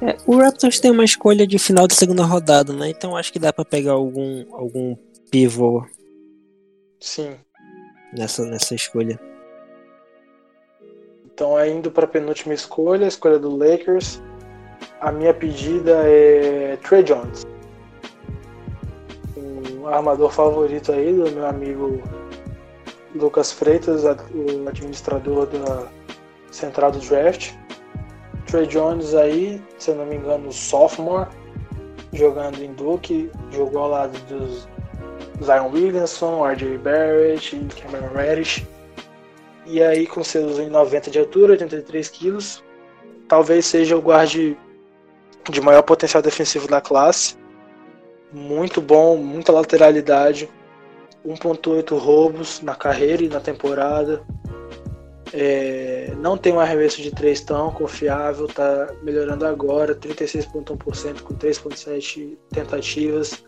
É, o Raptors tem uma escolha de final de segunda rodada, né? Então acho que dá para pegar algum algum pivô. Sim. Nessa nessa escolha. Então, é indo para a penúltima escolha, a escolha do Lakers, a minha pedida é Trey Jones. Um armador favorito aí do meu amigo Lucas Freitas, o administrador da central do draft. Trey Jones aí, se eu não me engano, sophomore, jogando em Duke, jogou ao lado dos Zion Williamson, RJ Barrett, Cameron Reddish. E aí, com seus 90 de altura, 83 quilos, talvez seja o guarde de maior potencial defensivo da classe. Muito bom, muita lateralidade. 1.8 roubos na carreira e na temporada. É, não tem um arremesso de 3 tão confiável, tá melhorando agora, 36.1% com 3.7 tentativas.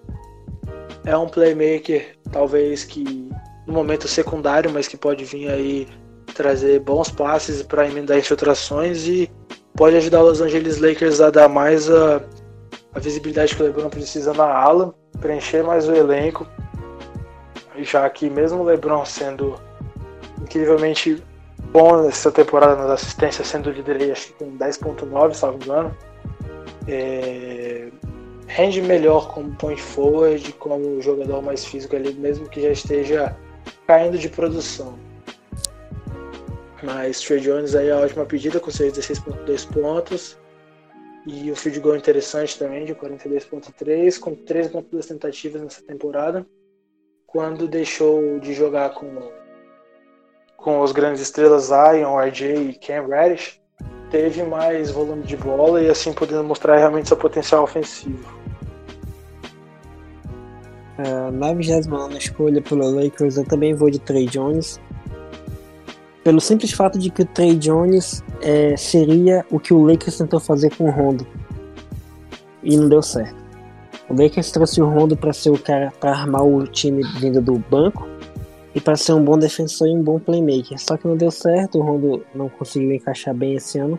É um playmaker, talvez que no momento secundário, mas que pode vir aí trazer bons passes para emendar infiltrações e pode ajudar os Los Angeles Lakers a dar mais a, a visibilidade que o LeBron precisa na ala, preencher mais o elenco, já que mesmo o LeBron sendo incrivelmente bom nessa temporada nas assistências, sendo líder aí, acho que com 10.9, salvo engano, é, rende melhor como point forward, como jogador mais físico ali, mesmo que já esteja caindo de produção. Mas Trey Jones aí é a ótima pedida com seus 16.2 pontos. E o field goal interessante também, de 42.3, com 3.2 tentativas nessa temporada. quando deixou de jogar com, com os grandes estrelas Zion, RJ e Cam Reddish, teve mais volume de bola e assim podendo mostrar realmente seu potencial ofensivo. Uh, na 29 escolha pelo Lakers, eu também vou de Trey Jones. Pelo simples fato de que o Trey Jones é, seria o que o Lakers tentou fazer com o Rondo. E não deu certo. O Lakers trouxe o Rondo para ser o cara para armar o time vindo do banco e para ser um bom defensor e um bom playmaker. Só que não deu certo, o Rondo não conseguiu encaixar bem esse ano.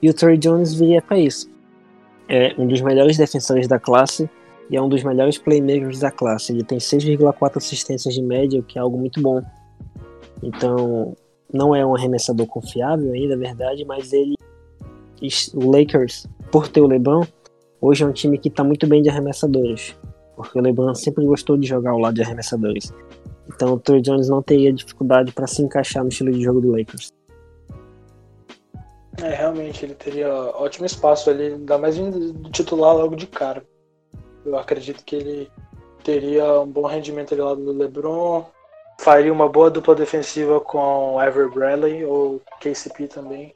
E o Trey Jones viria para isso. É um dos melhores defensores da classe e é um dos melhores playmakers da classe. Ele tem 6,4 assistências de média, o que é algo muito bom. Então, não é um arremessador confiável ainda, é verdade, mas ele. O Lakers, por ter o LeBron, hoje é um time que está muito bem de arremessadores. Porque o LeBron sempre gostou de jogar ao lado de arremessadores. Então o Trey Jones não teria dificuldade para se encaixar no estilo de jogo do Lakers. É, realmente, ele teria ótimo espaço ali, ainda mais de titular logo de cara. Eu acredito que ele teria um bom rendimento ali lá do LeBron, faria uma boa dupla defensiva com Ever Bradley ou KCP também.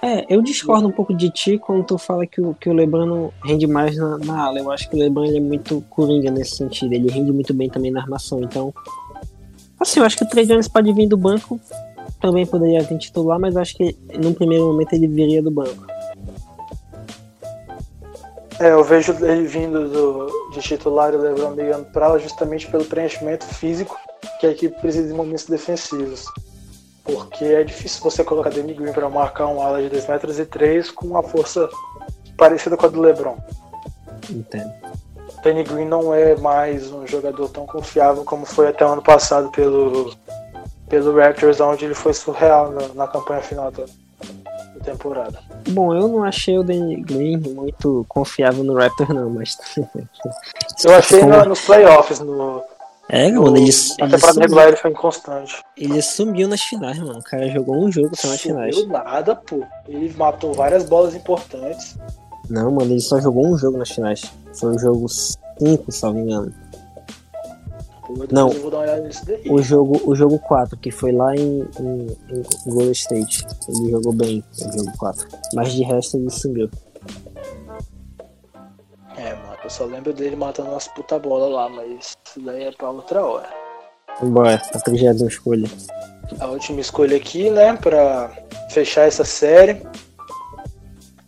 É, eu discordo um pouco de ti quando tu fala que o, que o LeBron rende mais na, na ala. Eu acho que o LeBron ele é muito coringa nesse sentido. Ele rende muito bem também na armação. Então, assim, eu acho que o Trey Jones pode vir do banco. Também poderia vir titular, mas acho que num primeiro momento ele viria do banco. É, eu vejo ele vindo do, de titular e o LeBron migrando para ela justamente pelo preenchimento físico que a equipe precisa de momentos defensivos. Porque é difícil você colocar Danny Green para marcar um ala de 2 metros e 3 com uma força parecida com a do LeBron. Entendo. Danny Green não é mais um jogador tão confiável como foi até o ano passado pelo, pelo Raptors, onde ele foi surreal na, na campanha final da, da temporada. Bom, eu não achei o Danny Green muito confiável no Raptors, não, mas. [LAUGHS] eu achei no, nos playoffs, no, é, mano, ele, a temporada regular ele foi inconstante. Ele sumiu nas finais, mano. O cara jogou um jogo só nas finais. Não nada, pô. Ele matou várias bolas importantes. Não, mano, ele só jogou um jogo nas finais. Foi o jogo 5, se não me engano. Pô, não, o jogo, o jogo 4, que foi lá em, em, em Golden State. Ele jogou bem o jogo 4. Mas de resto ele sumiu. Eu só lembro dele matando umas puta bola lá, mas isso daí é pra outra hora. Bora, a trigésima escolha. A última escolha aqui, né, pra fechar essa série.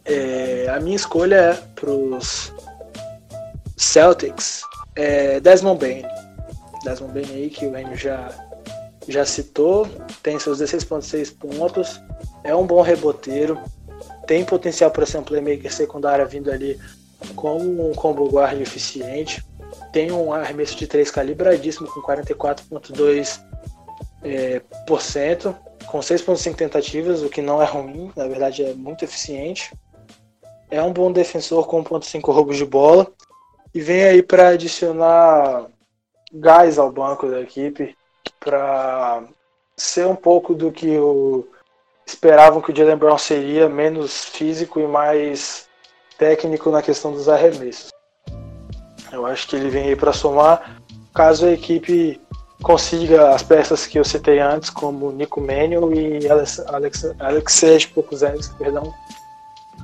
É, a minha escolha é pros Celtics, é Desmond Bain. Desmond Bain aí, que o Enio já, já citou, tem seus 16.6 pontos, é um bom reboteiro, tem potencial para ser um playmaker secundário vindo ali como um combo guard eficiente, tem um arremesso de 3 calibradíssimo com 44,2%, é, por cento, com 6,5 tentativas, o que não é ruim, na verdade é muito eficiente. É um bom defensor com 1,5 roubos de bola e vem aí para adicionar gás ao banco da equipe para ser um pouco do que o esperavam que o Jalen Brown seria, menos físico e mais técnico na questão dos arremessos. Eu acho que ele vem aí para somar, caso a equipe consiga as peças que eu citei antes, como Nico Manuel e Alex, Alex, Alexej perdão.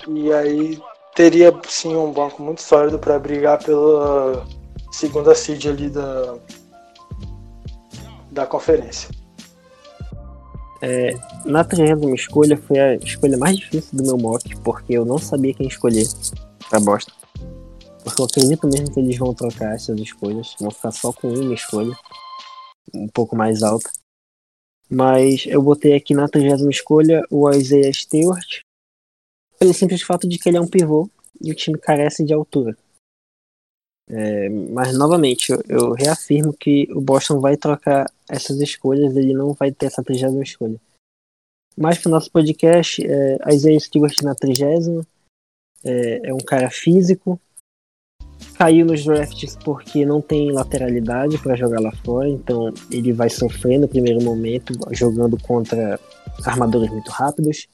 E aí teria sim um banco muito sólido para brigar pela segunda seed ali da, da conferência. É, na trigésima escolha foi a escolha mais difícil do meu mock, porque eu não sabia quem escolher pra bosta. Porque eu acredito mesmo que eles vão trocar essas escolhas, vão ficar só com uma escolha, um pouco mais alta. Mas eu botei aqui na trigésima escolha o Isaiah Stewart, pelo simples fato de que ele é um pivô e o time carece de altura. É, mas novamente, eu, eu, reafirmo que o Boston vai trocar essas escolhas, ele não vai ter essa trigésima escolha. Mas para o nosso podcast, é, Isaiah Stewart na trigésima, é, é um cara físico, caiu nos drafts porque não tem lateralidade para jogar lá fora, então ele vai sofrer no primeiro momento jogando contra armadores muito rápidos,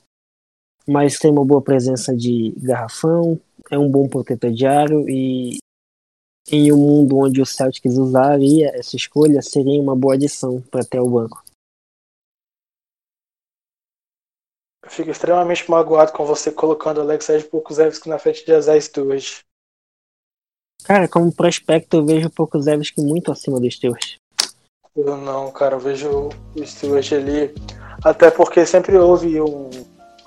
mas tem uma boa presença de garrafão, é um bom protetor e em um mundo onde o Celtics usaria essa escolha, seria uma boa adição para ter o banco. Eu fico extremamente magoado com você colocando Alexei Pokusevski na frente de Azar Stewart. Cara, como prospecto eu vejo o Pokusevski muito acima do Stewart. Eu não, cara, eu vejo o Stewart ali. Até porque sempre houve um,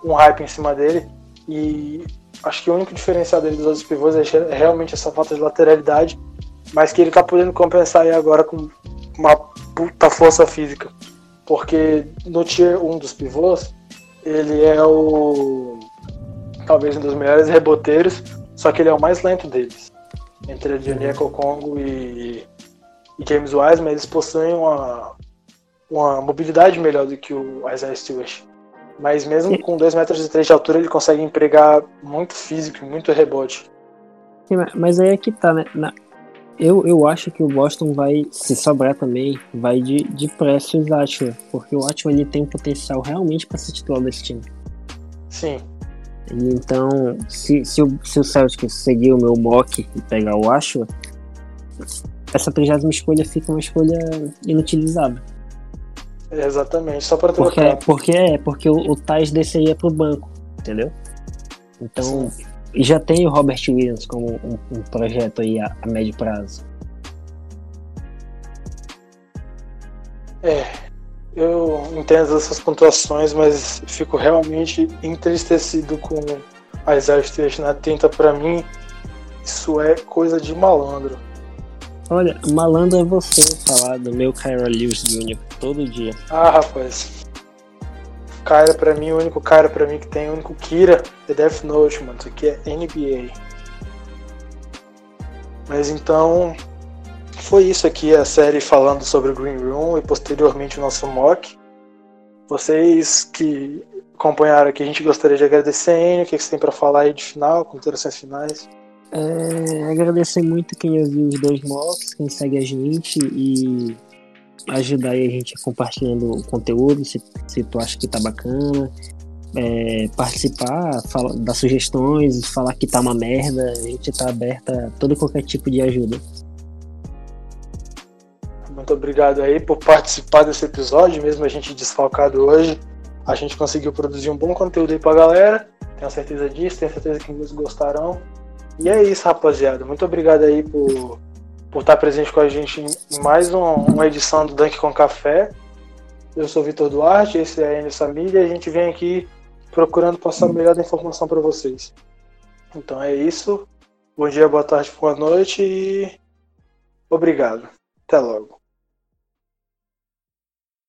um hype em cima dele. E acho que o único diferencial dele dos outros pivôs é realmente essa falta de lateralidade. Mas que ele tá podendo compensar aí agora com uma puta força física. Porque no tier 1 dos pivôs, ele é o. talvez um dos melhores reboteiros, só que ele é o mais lento deles. Entre a Johnny Congo e e James Wiseman, eles possuem uma, uma mobilidade melhor do que o Isaiah Stewart. Mas mesmo com 2 metros e 3 de altura, ele consegue empregar muito físico e muito rebote. Mas aí é que tá, né? Na... Eu, eu acho que o Boston vai, se sobrar também, vai de, de Precious Atwell, porque o Atwell ele tem potencial realmente para ser titular desse time. Sim. E então, se, se, o, se o Celtics seguir o meu mock e pegar o Atwell, essa trigésima escolha fica uma escolha inutilizada. É, exatamente, só para trocar. Porque, porque é, porque o, o Tais desceria pro banco, entendeu? Então, Sim. já tem o Robert Williams como um, um projeto aí a, a, médio prazo. É, eu entendo essas pontuações, mas fico realmente entristecido com a Stewart na tinta. Para mim, isso é coisa de malandro. Olha, malandro é você falar do meu Kyra Lewis Jr. todo dia. Ah, rapaz. Kyra pra mim, o único Kyra pra mim que tem, o único Kira é Death Note, mano. Isso aqui é NBA. Mas então, foi isso aqui a série falando sobre o Green Room e posteriormente o nosso mock. Vocês que acompanharam aqui, a gente gostaria de agradecer Enio. O que vocês têm para falar aí de final, considerações finais? É, agradecer muito quem ouviu os dois mocks, quem segue a gente e ajudar a gente compartilhando o conteúdo, se, se tu acha que tá bacana. É, participar, fala, dar sugestões, falar que tá uma merda, a gente tá aberta a todo qualquer tipo de ajuda. Muito obrigado aí por participar desse episódio, mesmo a gente desfalcado hoje. A gente conseguiu produzir um bom conteúdo aí pra galera. Tenho certeza disso, tenho certeza que eles gostarão. E é isso, rapaziada. Muito obrigado aí por, por estar presente com a gente em mais um, uma edição do Dunk com Café. Eu sou Vitor Duarte, esse é a Enes Família e a gente vem aqui procurando passar a melhor informação para vocês. Então é isso. Bom dia, boa tarde, boa noite e obrigado. Até logo.